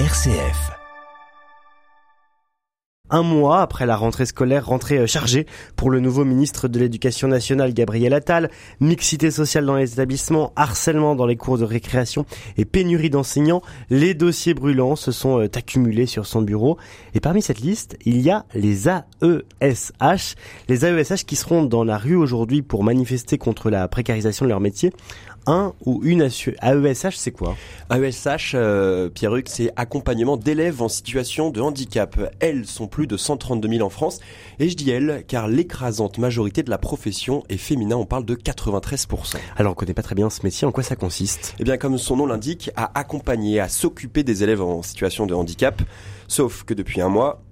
RCF. Un mois après la rentrée scolaire, rentrée euh, chargée pour le nouveau ministre de l'Éducation nationale Gabriel Attal, mixité sociale dans les établissements, harcèlement dans les cours de récréation et pénurie d'enseignants, les dossiers brûlants se sont euh, accumulés sur son bureau. Et parmi cette liste, il y a les AESH, les AESH qui seront dans la rue aujourd'hui pour manifester contre la précarisation de leur métier un ou une AESH, c'est quoi? AESH, euh, Pierre-Hugues, c'est accompagnement d'élèves en situation de handicap. Elles sont plus de 132 000 en France. Et je dis elles, car l'écrasante majorité de la profession est féminin, on parle de 93%. Alors on connaît pas très bien ce métier, en quoi ça consiste? Eh bien comme son nom l'indique, à accompagner, à s'occuper des élèves en situation de handicap. Sauf que depuis un mois,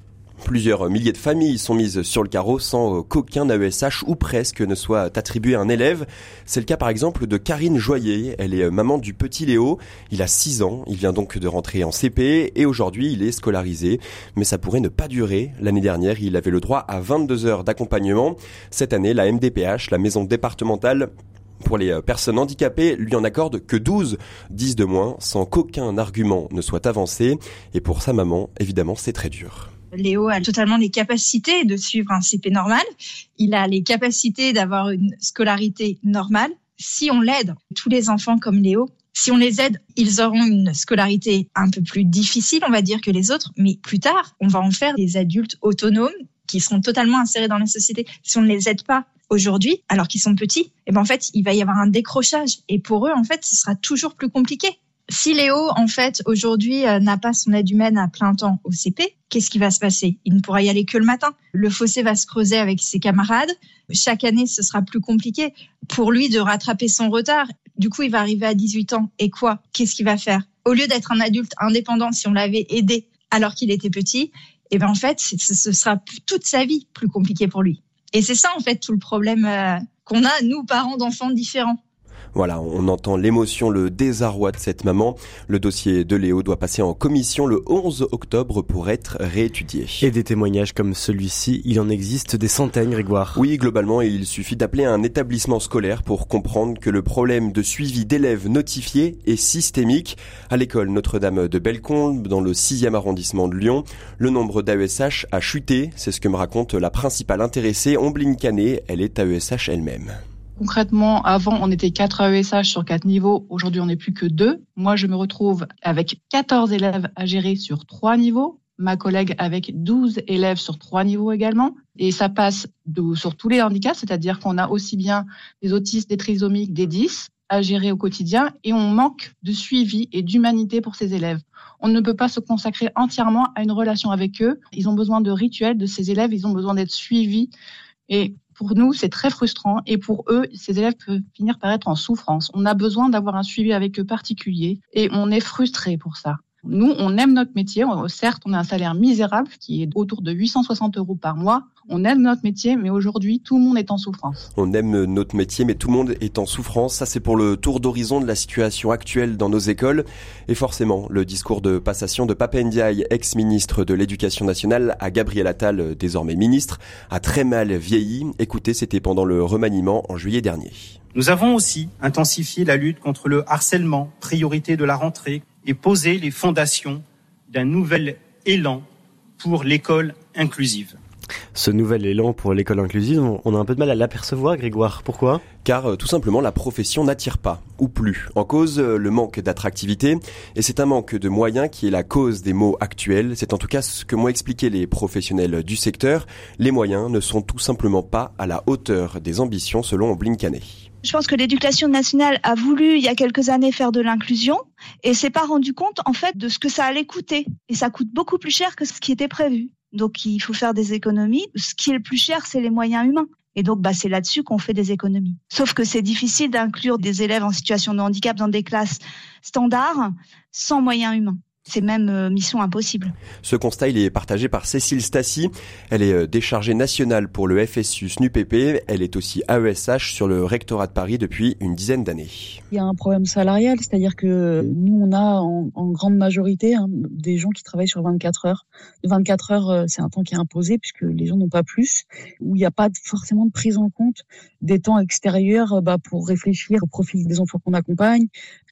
Plusieurs milliers de familles sont mises sur le carreau sans qu'aucun AESH ou presque ne soit attribué à un élève. C'est le cas par exemple de Karine Joyer. Elle est maman du petit Léo. Il a 6 ans. Il vient donc de rentrer en CP et aujourd'hui il est scolarisé. Mais ça pourrait ne pas durer. L'année dernière, il avait le droit à 22 heures d'accompagnement. Cette année, la MDPH, la maison départementale pour les personnes handicapées, lui en accorde que 12, 10 de moins, sans qu'aucun argument ne soit avancé. Et pour sa maman, évidemment, c'est très dur. Léo a totalement les capacités de suivre un CP normal. Il a les capacités d'avoir une scolarité normale. Si on l'aide, tous les enfants comme Léo, si on les aide, ils auront une scolarité un peu plus difficile, on va dire, que les autres. Mais plus tard, on va en faire des adultes autonomes qui seront totalement insérés dans la société. Si on ne les aide pas aujourd'hui, alors qu'ils sont petits, et eh ben en fait, il va y avoir un décrochage. Et pour eux, en fait, ce sera toujours plus compliqué. Si Léo, en fait, aujourd'hui, euh, n'a pas son aide humaine à plein temps au CP, qu'est-ce qui va se passer? Il ne pourra y aller que le matin. Le fossé va se creuser avec ses camarades. Chaque année, ce sera plus compliqué pour lui de rattraper son retard. Du coup, il va arriver à 18 ans. Et quoi? Qu'est-ce qu'il va faire? Au lieu d'être un adulte indépendant, si on l'avait aidé alors qu'il était petit, eh ben en fait, ce sera toute sa vie plus compliqué pour lui. Et c'est ça, en fait, tout le problème euh, qu'on a, nous, parents d'enfants différents. Voilà, on entend l'émotion, le désarroi de cette maman. Le dossier de Léo doit passer en commission le 11 octobre pour être réétudié. Et des témoignages comme celui-ci, il en existe des centaines, Grégoire. Oui, globalement, il suffit d'appeler un établissement scolaire pour comprendre que le problème de suivi d'élèves notifiés est systémique. À l'école Notre-Dame de Bellecombe, dans le 6e arrondissement de Lyon, le nombre d'AESH a chuté. C'est ce que me raconte la principale intéressée, Ombline Canet. Elle est AESH elle-même. Concrètement, avant, on était 4 AESH sur 4 niveaux. Aujourd'hui, on n'est plus que 2. Moi, je me retrouve avec 14 élèves à gérer sur 3 niveaux. Ma collègue avec 12 élèves sur 3 niveaux également. Et ça passe sur tous les handicaps, c'est-à-dire qu'on a aussi bien des autistes, des trisomiques, des 10 à gérer au quotidien et on manque de suivi et d'humanité pour ces élèves. On ne peut pas se consacrer entièrement à une relation avec eux. Ils ont besoin de rituels de ces élèves, ils ont besoin d'être suivis. Et pour nous, c'est très frustrant et pour eux, ces élèves peuvent finir par être en souffrance. On a besoin d'avoir un suivi avec eux particulier et on est frustré pour ça. Nous, on aime notre métier. Certes, on a un salaire misérable qui est autour de 860 euros par mois. On aime notre métier, mais aujourd'hui, tout le monde est en souffrance. On aime notre métier, mais tout le monde est en souffrance. Ça, c'est pour le tour d'horizon de la situation actuelle dans nos écoles. Et forcément, le discours de passation de Papa Ndiaye, ex-ministre de l'Éducation nationale, à Gabriel Attal, désormais ministre, a très mal vieilli. Écoutez, c'était pendant le remaniement en juillet dernier. Nous avons aussi intensifié la lutte contre le harcèlement, priorité de la rentrée, et poser les fondations d'un nouvel élan pour l'école inclusive. Ce nouvel élan pour l'école inclusive, on a un peu de mal à l'apercevoir, Grégoire. Pourquoi? Car euh, tout simplement la profession n'attire pas, ou plus. En cause, euh, le manque d'attractivité, et c'est un manque de moyens qui est la cause des maux actuels. C'est en tout cas ce que m'ont expliqué les professionnels du secteur. Les moyens ne sont tout simplement pas à la hauteur des ambitions selon Blinkanet. Je pense que l'éducation nationale a voulu il y a quelques années faire de l'inclusion et s'est pas rendu compte en fait de ce que ça allait coûter et ça coûte beaucoup plus cher que ce qui était prévu. Donc il faut faire des économies. Ce qui est le plus cher, c'est les moyens humains. Et donc, bah, c'est là-dessus qu'on fait des économies. Sauf que c'est difficile d'inclure des élèves en situation de handicap dans des classes standards sans moyens humains c'est même euh, mission impossible. Ce constat, il est partagé par Cécile Stassi. Elle est euh, déchargée nationale pour le FSU SNUPP. Elle est aussi AESH sur le rectorat de Paris depuis une dizaine d'années. Il y a un problème salarial, c'est-à-dire que nous, on a en, grande majorité hein, des gens qui travaillent sur 24 heures. 24 heures, euh, c'est un temps qui est imposé puisque les gens n'ont pas plus, où il n'y a pas forcément de prise en compte des temps extérieurs bah, pour réfléchir au profil des enfants qu'on accompagne,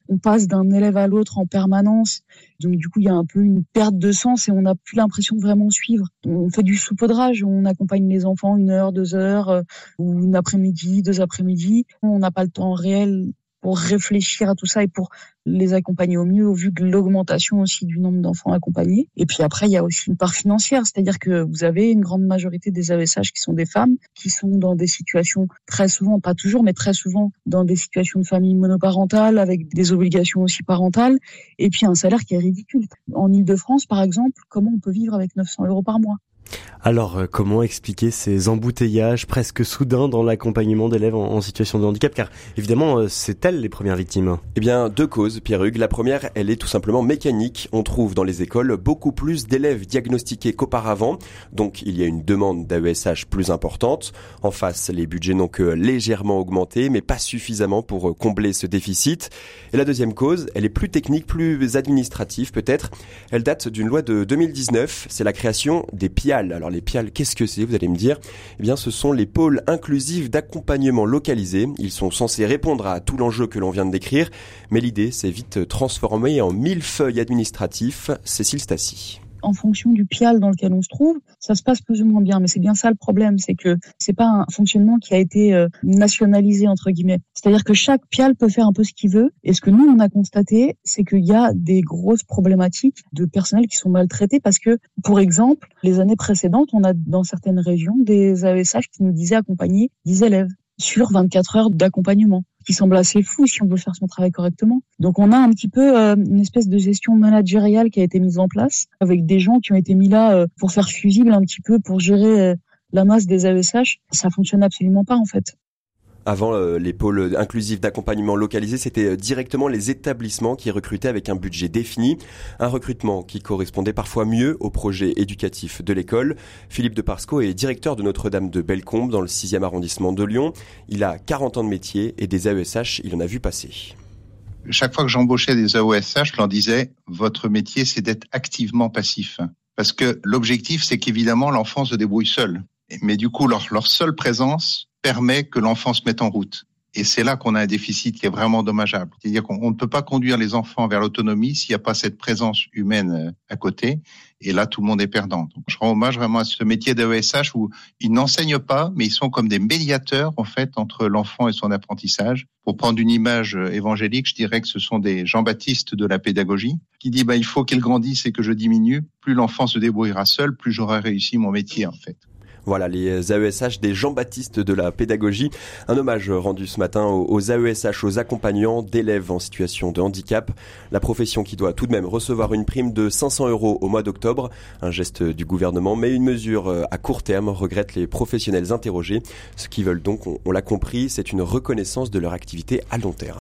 on passe d'un élève à l'autre en permanence. Donc du coup, il y a un peu une perte de sens et on n'a plus l'impression de vraiment suivre. On fait du saupoudrage, on accompagne les enfants une heure, deux heures, euh, ou une après-midi, deux après-midi. On n'a pas le temps réel pour réfléchir à tout ça et pour les accompagner au mieux au vu de l'augmentation aussi du nombre d'enfants accompagnés. Et puis après, il y a aussi une part financière, c'est-à-dire que vous avez une grande majorité des AESH qui sont des femmes, qui sont dans des situations très souvent, pas toujours, mais très souvent dans des situations de famille monoparentale avec des obligations aussi parentales et puis un salaire qui est ridicule. En Ile-de-France, par exemple, comment on peut vivre avec 900 euros par mois? Alors, euh, comment expliquer ces embouteillages presque soudains dans l'accompagnement d'élèves en, situation de handicap? Car évidemment, euh, c'est elles les premières victimes? Eh bien, deux causes, Pierre Hugues. La première, elle est tout simplement mécanique. On trouve dans les écoles beaucoup plus d'élèves diagnostiqués qu'auparavant. Donc, il y a une demande d'AESH plus importante. En face, les budgets n'ont que légèrement augmenté, mais pas suffisamment pour euh, combler ce déficit. Et la deuxième cause, elle est plus technique, plus administrative peut-être. Elle date d'une loi de 2019. C'est la création des PIA alors les PIAL, qu'est-ce que c'est Vous allez me dire? Eh bien, ce sont les pôles inclusifs d'accompagnement localisés. Ils sont censés répondre à tout l'enjeu que l'on vient de décrire, mais l'idée s'est vite transformée en mille feuilles administratifs. Cécile Stassi en fonction du pial dans lequel on se trouve, ça se passe plus ou moins bien. Mais c'est bien ça le problème, c'est que c'est pas un fonctionnement qui a été euh, nationalisé entre guillemets. C'est-à-dire que chaque pial peut faire un peu ce qu'il veut. Et ce que nous on a constaté, c'est qu'il y a des grosses problématiques de personnel qui sont maltraités parce que, pour exemple, les années précédentes, on a dans certaines régions des AESH qui nous disaient accompagner 10 élèves sur 24 heures d'accompagnement qui semble assez fou si on veut faire son travail correctement. Donc on a un petit peu euh, une espèce de gestion managériale qui a été mise en place avec des gens qui ont été mis là euh, pour faire fusible un petit peu pour gérer euh, la masse des AESH. Ça fonctionne absolument pas en fait. Avant, euh, les pôles inclusifs d'accompagnement localisé, c'était euh, directement les établissements qui recrutaient avec un budget défini, un recrutement qui correspondait parfois mieux au projet éducatif de l'école. Philippe de Parsco est directeur de Notre-Dame de Bellecombe dans le 6e arrondissement de Lyon. Il a 40 ans de métier et des AESH, il en a vu passer. Chaque fois que j'embauchais des AESH, je leur disais, votre métier, c'est d'être activement passif. Parce que l'objectif, c'est qu'évidemment, l'enfant se débrouille seul. Mais du coup, leur seule présence permet que l'enfant se mette en route. Et c'est là qu'on a un déficit qui est vraiment dommageable. C'est-à-dire qu'on ne peut pas conduire les enfants vers l'autonomie s'il n'y a pas cette présence humaine euh, à côté. Et là, tout le monde est perdant. Je rends hommage vraiment à ce métier d'AESH où ils n'enseignent pas, mais ils sont comme des médiateurs, en fait, entre l'enfant et son apprentissage. Pour prendre une image euh, évangélique, je dirais que ce sont des Jean-Baptiste de la pédagogie qui dit, bah, il faut qu'il grandisse et que je diminue. Plus l'enfant se débrouillera seul, plus j'aurai réussi mon métier, en fait. Voilà, les AESH des Jean-Baptiste de la pédagogie. Un hommage rendu ce matin aux AESH, aux accompagnants d'élèves en situation de handicap. La profession qui doit tout de même recevoir une prime de 500 euros au mois d'octobre. Un geste du gouvernement, mais une mesure euh, à court terme, regrettent les professionnels interrogés. Ce qu'ils veulent donc, on l'a compris, c'est une reconnaissance de leur activité à long terme.